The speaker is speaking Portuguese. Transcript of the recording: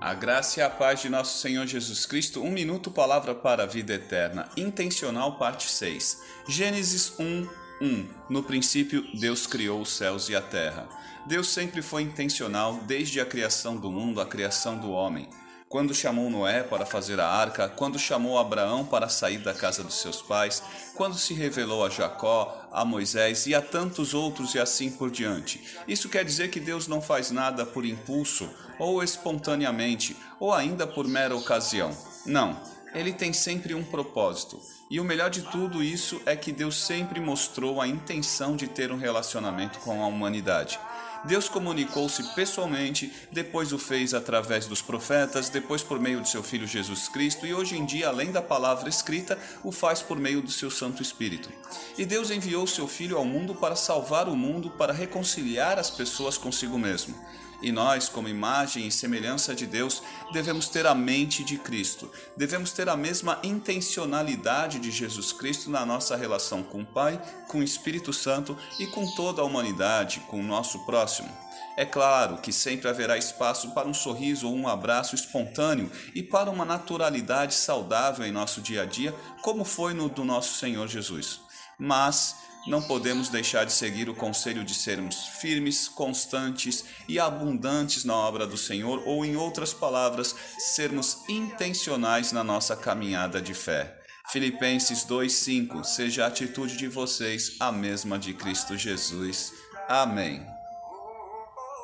A graça e a paz de nosso Senhor Jesus Cristo, um minuto, palavra para a vida eterna. Intencional, parte 6. Gênesis 1, 1. No princípio, Deus criou os céus e a terra. Deus sempre foi intencional desde a criação do mundo, a criação do homem quando chamou Noé para fazer a arca, quando chamou Abraão para sair da casa dos seus pais, quando se revelou a Jacó, a Moisés e a tantos outros e assim por diante. Isso quer dizer que Deus não faz nada por impulso, ou espontaneamente, ou ainda por mera ocasião. Não, ele tem sempre um propósito. E o melhor de tudo isso é que Deus sempre mostrou a intenção de ter um relacionamento com a humanidade. Deus comunicou-se pessoalmente, depois o fez através dos profetas, depois por meio de seu Filho Jesus Cristo e hoje em dia, além da palavra escrita, o faz por meio do seu Santo Espírito. E Deus enviou seu Filho ao mundo para salvar o mundo, para reconciliar as pessoas consigo mesmo. E nós, como imagem e semelhança de Deus, devemos ter a mente de Cristo. Devemos ter a mesma intencionalidade de Jesus Cristo na nossa relação com o Pai, com o Espírito Santo e com toda a humanidade, com o nosso próximo. É claro que sempre haverá espaço para um sorriso ou um abraço espontâneo e para uma naturalidade saudável em nosso dia a dia, como foi no do nosso Senhor Jesus. Mas não podemos deixar de seguir o conselho de sermos firmes, constantes e abundantes na obra do Senhor, ou, em outras palavras, sermos intencionais na nossa caminhada de fé. Filipenses 2,5 Seja a atitude de vocês a mesma de Cristo Jesus. Amém.